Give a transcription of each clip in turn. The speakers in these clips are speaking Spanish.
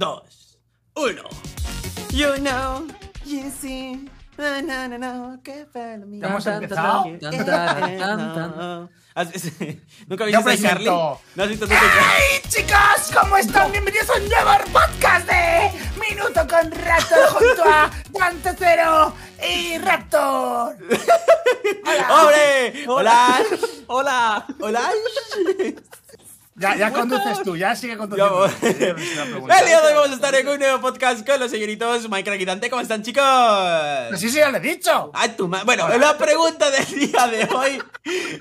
2, 1. You know, you see. No, no, no, no, que Ya hemos empezado. ¿Nunca Yo viste a Carly? presento. ¿No has visto nunca? ¡Hey chicos! ¿Cómo están? Bienvenidos a un nuevo podcast de Minuto con Raptor junto a Dante Cero y Raptor. ¡Hombre! ¡Hola! ¡Hola! ¡Hola! Ya, ya conduces tú, ya sigue conduciendo. voy. Sí, es una pregunta. El día de hoy vamos a estar en un nuevo podcast con los señoritos Mike y Dante. ¿Cómo están, chicos? Pues sí, sí, ya lo he dicho. Ay, tu ma- Bueno, la pregunta del día de hoy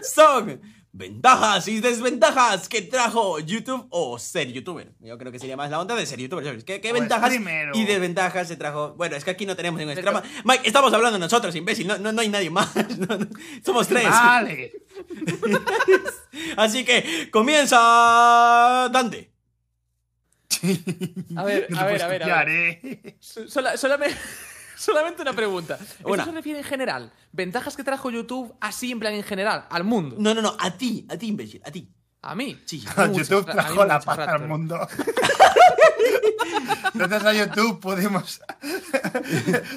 son ventajas y desventajas que trajo YouTube o ser youtuber. Yo creo que sería más la onda de ser youtuber. ¿sabes? ¿Qué, qué O ventajas streamero. y desventajas se trajo? Bueno, es que aquí no tenemos ningún drama. Mike, estamos hablando nosotros, imbécil. No, no, no hay nadie más. No, no. Somos tres. Vale. Así que comienza Dante. A ver, No a ver, a ver, a copiar, ver. ¿eh? Sola- solamente, solamente una pregunta. ¿Esto Una. se refiere en general? ¿Ventajas que trajo YouTube así en plan en general? ¿Al mundo? No, no, no, a ti, a ti, imbécil, a ti. ¿A mí? Sí. Muchas, YouTube trajo la paz al mundo. Gracias a YouTube pudimos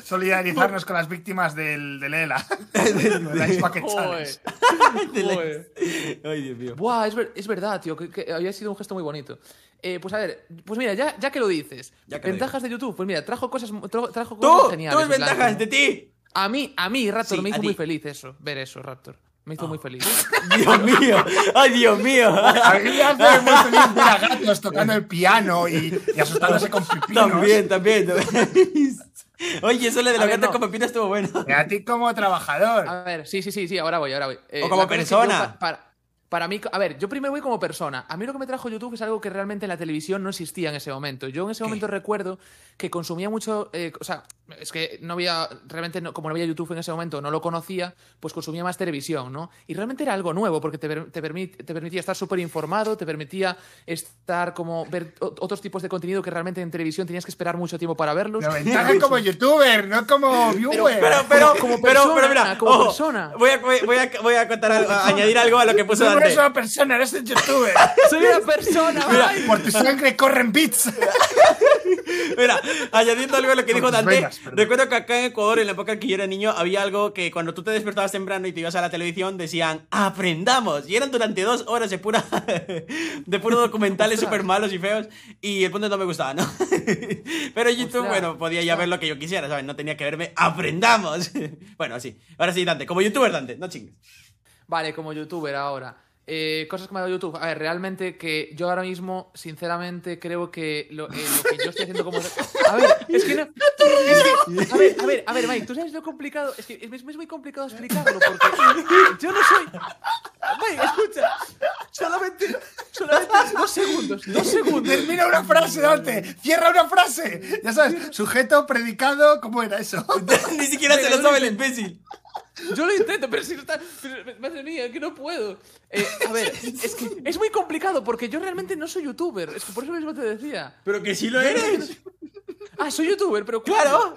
solidarizarnos con las víctimas del, del ELA. Ay, Dios mío. Buah, es, ver- es verdad, tío, que, que había sido un gesto muy bonito. Eh, pues a ver, pues mira, ya, ya que lo dices, Ya que lo ventajas de YouTube, pues mira, trajo cosas, tra- trajo Tú, cosas tú geniales. es en plan, ventajas de ti. A mí, a mí, Raptor, Sí, me hizo muy feliz eso, ver eso, Raptor. Me hizo muy feliz. Dios mío, ay, Dios mío. A mí me hace muy feliz ver a gatos tocando el piano y, y asustándose con pipinos. También, también. también. Oye, eso de ver, gata no. con pepino estuvo bueno. Y a ti como trabajador. A ver, sí, sí, sí, sí, ahora voy, ahora voy. Eh, O como persona. pa- para, para mí, a ver, yo primero voy como persona. A mí lo que me trajo YouTube es algo que realmente en la televisión no existía en ese momento. Yo en ese momento recuerdo que consumía mucho, eh, o sea, es que no había, realmente no- como no había YouTube en ese momento, no lo conocía, pues consumía más televisión, ¿no? Y realmente era algo nuevo porque te, te, permit- te permitía estar súper informado, te permitía estar como ver otros tipos de contenido que realmente en televisión tenías que esperar mucho tiempo para verlos. Pero ventaja como youtuber, no como viewer. Pero, pero, como pero, persona, pero mira, como ojo, persona. Voy a, voy a, voy a contar algo, a añadir algo a lo que puso no eres una persona, eres un youtuber. Soy una persona, ay. Por tu sangre corren bits. Mira, añadiendo algo a lo que dijo Dante, venas, recuerdo que acá en Ecuador, en la época que yo era niño, había algo que cuando tú te despertabas temprano y te ibas a la televisión, decían, aprendamos. Y eran durante dos horas de pura de puros documentales súper malos y feos. Y el punto no me gustaba, ¿no? Pero YouTube, Ostras. bueno, podía ya ver lo que yo quisiera, ¿sabes? No tenía que verme, aprendamos. Bueno, sí. Ahora sí, Dante, como youtuber, Dante, no chingues. Vale, como youtuber ahora. Eh, cosas que me ha dado YouTube. A ver, realmente que yo ahora mismo, sinceramente, creo que lo, eh, lo que yo estoy haciendo como... A ver, es que no... es que- a ver, a ver, a ver, Mike, ¿tú sabes lo complicado? Es que es, es muy complicado explicarlo porque yo no soy... Mike, escucha. Solamente, solamente dos segundos, dos segundos. Termina una frase, Dante. Cierra una frase. Ya sabes, sujeto, predicado, ¿cómo era eso? Ni siquiera se lo sabe el imbécil. Yo lo intento, pero si no está. pero, madre mía, que no puedo. Eh, a ver, es que es muy complicado porque yo realmente no soy youtuber. Es que por eso mismo te decía. Pero que sí lo eres. Ah, soy youtuber, pero ¿cuándo? Claro.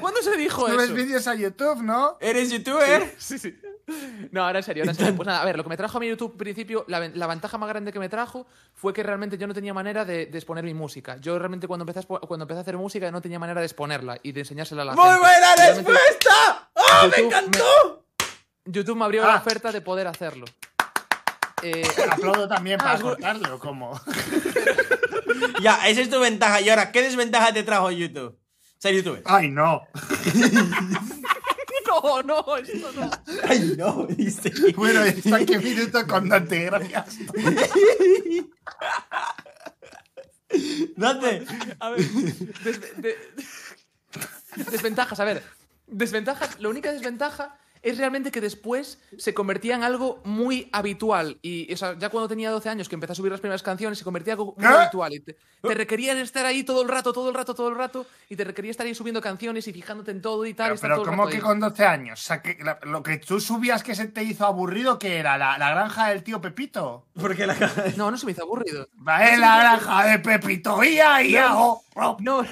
¿Cuándo se dijo Subes eso? vídeos a YouTube, ¿no? Eres youtuber. Sí, sí. No, ahora en serio, ahora en serio. Pues nada, a ver, lo que me trajo a mi YouTube al principio, la, la ventaja más grande que me trajo fue que realmente yo no tenía manera de, de exponer mi música. Yo realmente cuando empecé, a, cuando empecé a hacer música no tenía manera de exponerla y de enseñársela a la ¡Muy gente. buena Realmente respuesta! ¡Oh, me YouTube encantó! YouTube me abrió Ah. la oferta de poder hacerlo. Eh, Aplaudo también Ah, para bu- cortarlo, como. Ya, esa es tu ventaja. Y ahora, ¿qué desventaja te trajo YouTube? Ser youtuber. Ay, no. no, no, esto no. Ay, no, dice. Bueno, está aquí minuto con Dante, gracias. Date. A ver, desve- de- desventajas, a ver. Desventajas, la única desventaja es realmente que después se convertía en algo muy habitual. Y o sea, ya cuando tenía 12 años, que empecé a subir las primeras canciones, se convertía en algo muy ¿Qué? habitual. Y te, te requerían estar ahí todo el rato, todo el rato, todo el rato. Y te requería estar ahí subiendo canciones y fijándote en todo y tal. y Pero, pero todo ¿cómo que ahí. con 12 años? O sea, que la- lo que tú subías que se te hizo aburrido, que era? ¿La, la granja del tío Pepito? Porque la. No, no se me hizo aburrido. Va, la granja de Pepito. ¡Ia, ia! oh, oh. No,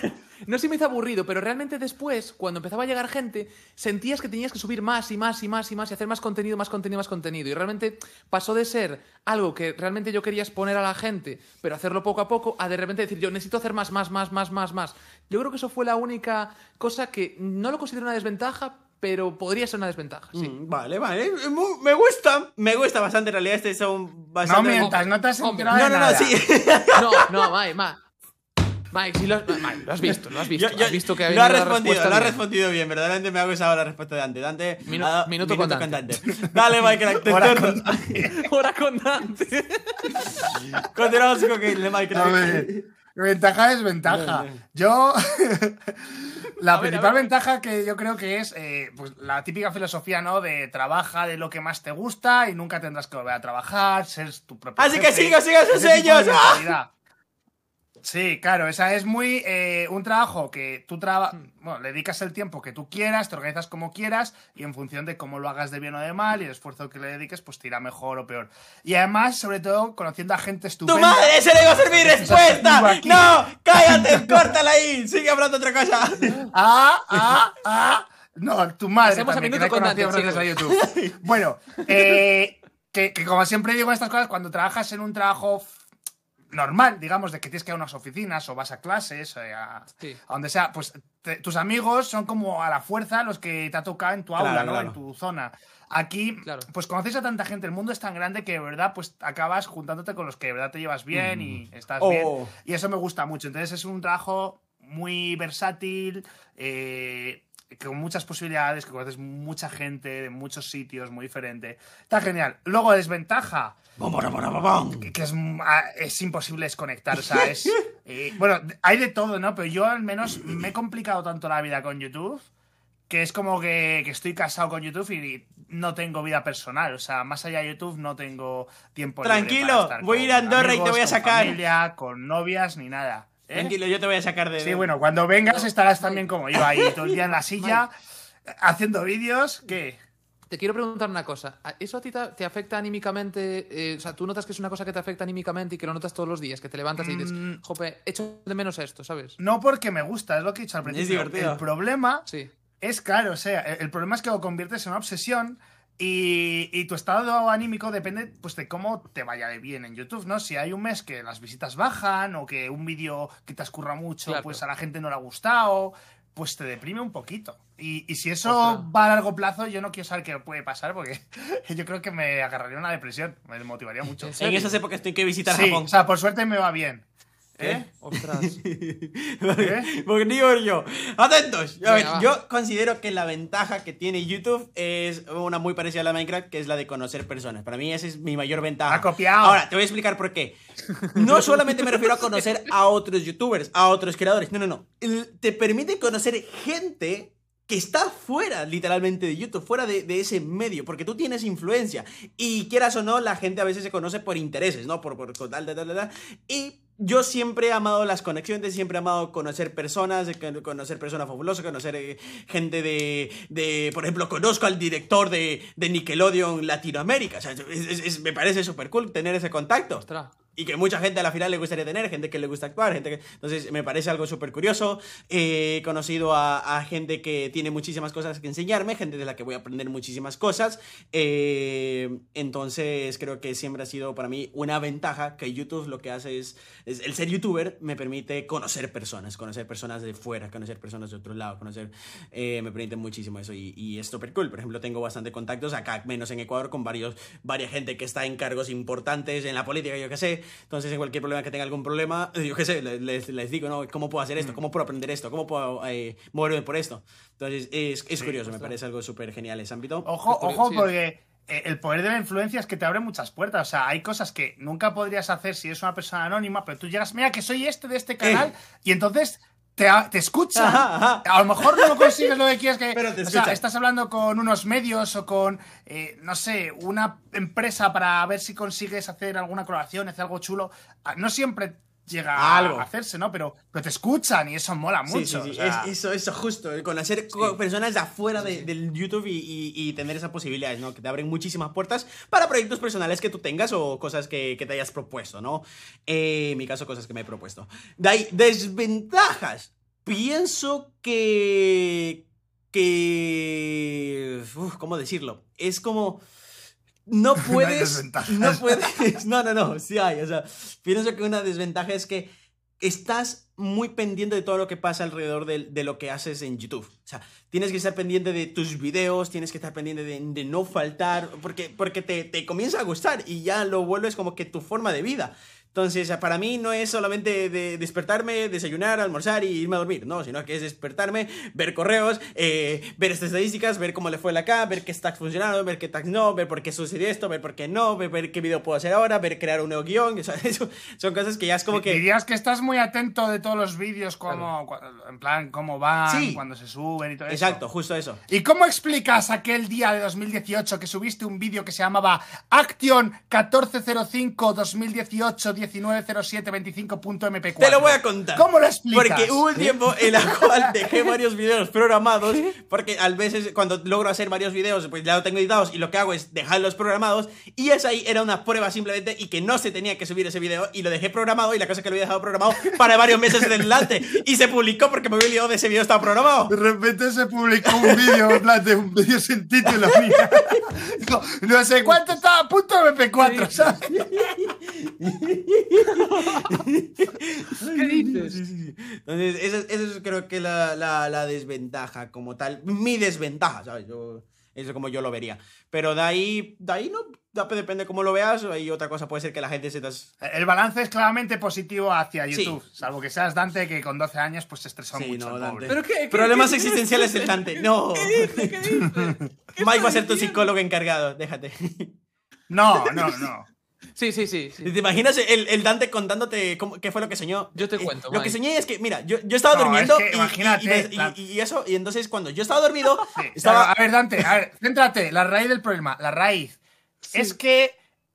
no se me hizo aburrido, pero realmente después, cuando empezaba a llegar gente, sentías que tenías que subir más y más y más y más y hacer más contenido, más contenido, más contenido. Y realmente pasó de ser algo que realmente yo quería exponer a la gente, pero hacerlo poco a poco, a de repente decir, yo necesito hacer más, más, más, más, más, más. Yo creo que eso fue la única cosa que no lo considero una desventaja, pero podría ser una desventaja, sí. Mm, Vale, vale. Me gusta, me gusta bastante en realidad. Este son No bastante. mientas, no te has enterado no, no, no, nada. sí. No, no, Mike, Mike. Mike, sí lo, has- Mike, lo has visto, lo has visto. Yo- yo- has visto que ha lo ha venido la respondido, lo ha bien. respondido bien. Verdaderamente me ha gustado la respuesta de Dante. Dante, Minu- ha dado- minuto con Dante. Dale, Minecraft. te Ahora turno. Hora con Dante. Continuamos con que el A ver, ventaja es ventaja. Yo. la A ver, principal a ver. ventaja que yo creo que es eh, pues, la típica filosofía, ¿no? De trabaja de lo que más te gusta y nunca tendrás que volver a trabajar, ser tu propio. Así que jefe. siga, siga sus sellos. ¡Ah! Sí, claro, esa es muy eh, un trabajo que tú traba bueno, le dedicas el tiempo que tú quieras, te organizas como quieras y en función de cómo lo hagas de bien o de mal y el esfuerzo que le dediques, pues te irá mejor o peor. Y además, sobre todo, conociendo a gente ¡Tu estupenda. madre! ¡Ese le iba a ser mi respuesta! ¡No! ¡Cállate! ¡Córtala ahí! Sigue hablando otra cosa. Ah, ah, ah. No, tu madre Pasemos a también, que minuto con Dante, gracias a YouTube. Bueno, eh, que, que como siempre digo en estas cosas, cuando trabajas en un trabajo normal, digamos, de que tienes que ir a unas oficinas o vas a clases, eh, a, Sí. a donde sea, pues te- tus amigos son como a la fuerza los que te ha tocado en tu aula, ¿no? claro. En tu zona. Aquí, Claro. pues conoces a tanta gente, el mundo es tan grande que de verdad, pues acabas juntándote con los que de verdad te llevas bien y estás Oh. bien. Y eso me gusta mucho. Entonces es un trabajo muy versátil, eh, con muchas posibilidades, que conoces mucha gente de muchos sitios, muy diferente. Está genial. Luego, desventaja, Bom, bom, bom, bom, bom. que es, ah, es imposible desconectar. O sea, es. eh, bueno, hay de todo, ¿no? Pero yo al menos me he complicado tanto la vida con YouTube que es como que, que estoy casado con YouTube y no tengo vida personal. O sea, más allá de YouTube no tengo tiempo libre Tranquilo, para estar voy a con ir a Andorra y te voy a con sacar. familia, con novias, ni nada. ¿Eh? Tranquilo, yo te voy a sacar de. Sí, bueno, cuando vengas estarás también como yo ahí todo el día en la silla haciendo vídeos. ¿Qué? Te quiero preguntar una cosa. ¿A- ¿Eso a ti te, afecta anímicamente? eh, o sea, ¿tú notas que es una cosa que te afecta anímicamente y que lo notas todos los días? Que te levantas y dices, Mm. jope, echo de menos esto, ¿sabes? No porque me gusta, es lo que he dicho al principio. divertido. El problema Sí. es claro, o sea, el problema es que lo conviertes en una obsesión y, y tu estado anímico depende pues de cómo te vaya de bien en YouTube, ¿no? Si hay un mes que las visitas bajan o que un vídeo que te escurra mucho Claro. pues a la gente no le ha gustado, pues te deprime un poquito. Y, y si eso Ostras. va a largo plazo, yo no quiero saber qué puede pasar porque yo creo que me agarraría una depresión, me desmotivaría mucho. ¿En En esas épocas tengo que visitar Sí, Japón. o sea, por suerte me va bien. ¿Eh? Ostras. Vale, Porque digo yo. Atentos. A ver, yo considero que la ventaja que tiene YouTube es una muy parecida a la de Minecraft, que es la de conocer personas. Para mí esa es mi mayor ventaja. Ha copiado. Ahora, te voy a explicar por qué. No solamente me refiero a conocer a otros youtubers, a otros creadores. No, no, no. Te permite conocer gente que está fuera, literalmente, de YouTube, fuera de, de ese medio, porque tú tienes influencia. Y quieras o no, la gente a veces se conoce por intereses, ¿no? Por, por, tal, tal, tal, tal. Y yo siempre he amado las conexiones, siempre he amado conocer personas, con- conocer personas fabulosas, conocer eh, gente de, de, por ejemplo, conozco al director de, de Nickelodeon Latinoamérica. O sea, es- me parece súper cool tener ese contacto. Ostras. Y que mucha gente a la final le gustaría tener, gente que le gusta actuar, gente que... Entonces me parece algo súper curioso. Eh, He conocido a, gente que tiene muchísimas cosas que enseñarme, gente de la que voy a aprender muchísimas cosas. Eh, entonces creo que siempre ha sido para mí una ventaja que YouTube lo que hace es, es... El ser youtuber me permite conocer personas, conocer personas de fuera, conocer personas de otro lado, conocer... eh, me permite muchísimo eso y, y es súper cool. Por ejemplo, tengo bastante contactos acá, menos en Ecuador, con varios, varias gente que está en cargos importantes en la política, yo qué sé. Entonces, en cualquier problema que tenga algún problema, yo qué sé, les, les- digo, ¿no? ¿Cómo puedo hacer esto? ¿Cómo puedo aprender esto? ¿Cómo puedo eh, moverme por esto? Entonces, es, es curioso, me ostras. parece algo súper genial ese ámbito. Ojo, ojo, sí. porque eh, el poder de la influencia es que te abre muchas puertas. O sea, hay cosas que nunca podrías hacer si eres una persona anónima, pero tú llegas, mira, que soy este de este canal, y entonces te, te. Ajá, ajá. A lo mejor no consigues lo que quieres que. Pero te o sea, estás hablando con unos medios o con, eh, no sé, una empresa para ver si consigues hacer alguna colaboración, hacer algo chulo. Ah, No siempre llega Algo. a hacerse, ¿no? Pero, pero te escuchan y eso mola mucho. sí, sí, o sea, es- eso, eso justo, conocer co- personas de afuera de- del YouTube y, y- y tener esas posibilidades, ¿no? Que te abren muchísimas puertas para proyectos personales que tú tengas o cosas que, que te hayas propuesto, ¿no? Eh, en mi caso, cosas que me he propuesto. De ahí, desventajas. Pienso que. que. uf, ¿Cómo decirlo? Es como. No puedes. no puedes. No, no, no. Sí hay. O sea, pienso que una desventaja es que estás muy pendiente de todo lo que pasa alrededor de, de lo que haces en YouTube. O sea, tienes que estar pendiente de tus videos, tienes que estar pendiente de, de no faltar, porque, porque te, te comienza a gustar y ya lo vuelves como que tu forma de vida. Entonces, para mí no es solamente de despertarme, desayunar, almorzar y irme a dormir, no, sino que es despertarme, ver correos, eh, ver estas estadísticas, ver cómo le fue la acá, ver qué stacks funcionaron, ver qué tags no, ver por qué sucedió esto, ver por qué no, ver, ver qué video puedo hacer ahora, ver crear un nuevo guion, o sea, eso son cosas que ya es como que... Dirías que estás muy atento de todos los vídeos, como, en plan, cómo van, Sí. cuando se suben y todo eso. Exacto, justo eso. ¿Y cómo explicas aquel día de 2018 que subiste un vídeo que se llamaba Action 1405-2018-1907-25.mp4? Te lo voy a contar. ¿Cómo lo explicas? Porque hubo un tiempo en el cual dejé varios videos programados, porque a veces cuando logro hacer varios videos, pues ya lo tengo editados y lo que hago es dejarlos programados, y esa ahí era una prueba simplemente y que no se tenía que subir ese video, y lo dejé programado, y la cosa es que lo había dejado programado para varios meses en adelante, y se publicó porque me había olvidado de ese video estaba programado. De repente se publicó un vídeo, en plan de un vídeo sin título. mira. No, no sé cuánto estaba a punto MP4, ¿sabes? ¿Qué dices? Sí, sí, sí. Entonces, eso, eso es creo que la, la, la desventaja como tal. Mi desventaja, ¿sabes? Yo, eso es como yo lo vería. Pero de ahí, de ahí no, depende cómo lo veas. Y otra cosa puede ser que la gente se... tas- El balance es claramente positivo hacia Sí. YouTube, salvo que seas Dante que con 12 años pues se estresó Sí, mucho. no, el Dante. ¿Pero qué? qué- Problemas qué- existenciales del Dante. No. ¿Qué dice? ¿Qué dice? ¿Qué Mike va a ser tu psicólogo encargado. Déjate. No, no, no. Sí, sí, sí. sí. ¿Te imaginas el, el Dante contándote cómo- qué fue lo que soñó? Yo te Eh, cuento, Lo que soñé es que, mira, yo, yo estaba No, durmiendo es que y- imagínate, y, eso, y entonces cuando yo estaba dormido, Sí, estaba... claro, a ver, Dante, a ver, céntrate, la raíz del problema, la raíz. Es que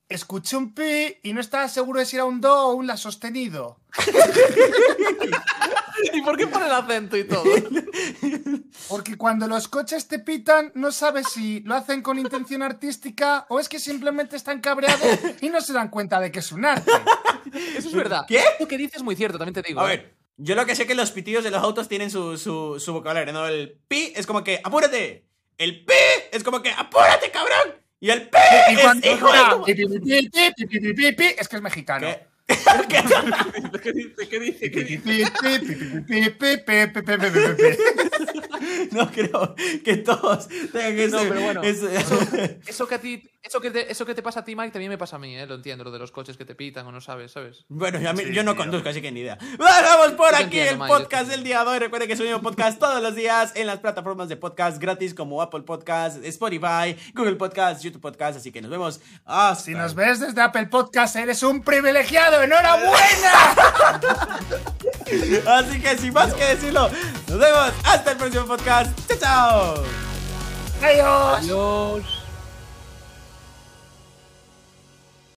escuché un pi y no estaba seguro de si era un do o un la sostenido. ¿Y por qué pone el acento y todo? Porque cuando los coches te pitan, no sabes si lo hacen con intención artística o es que simplemente están cabreados y no se dan cuenta de que es un arte. Eso es verdad. ¿Qué? Lo que dices es muy cierto, también te digo. A ¿eh? ver, yo lo que sé es que los pitidos de los autos tienen su, su, su vocabulario, ¿no? El pi es como que apúrate. El pi es como que apúrate, cabrón. Y el pi es, hijo de... Es que es mexicano. ¿Qué? ¿Qué dice? ¿Qué dice? no creo que todos tengan que no, ser. Pero bueno, eso, que a ti, eso, que te, eso que te pasa a ti, Mike, también me pasa a mí, ¿eh? lo entiendo, lo de los coches que te pitan o no sabes, ¿sabes? Bueno, yo, a yo no conduzco, así que ni idea. Vamos por aquí el podcast del día de hoy. Recuerden que subimos podcast todos los días en las plataformas de podcast gratis como Apple Podcast, Spotify, Google Podcast, YouTube Podcast. Así que nos vemos. Hasta... Si nos ves desde Apple Podcast, eres un privilegiado. ¡Enhorabuena! Así que sin más que decirlo, nos vemos hasta el próximo podcast. ¡Chao, chao! Adiós. Adiós.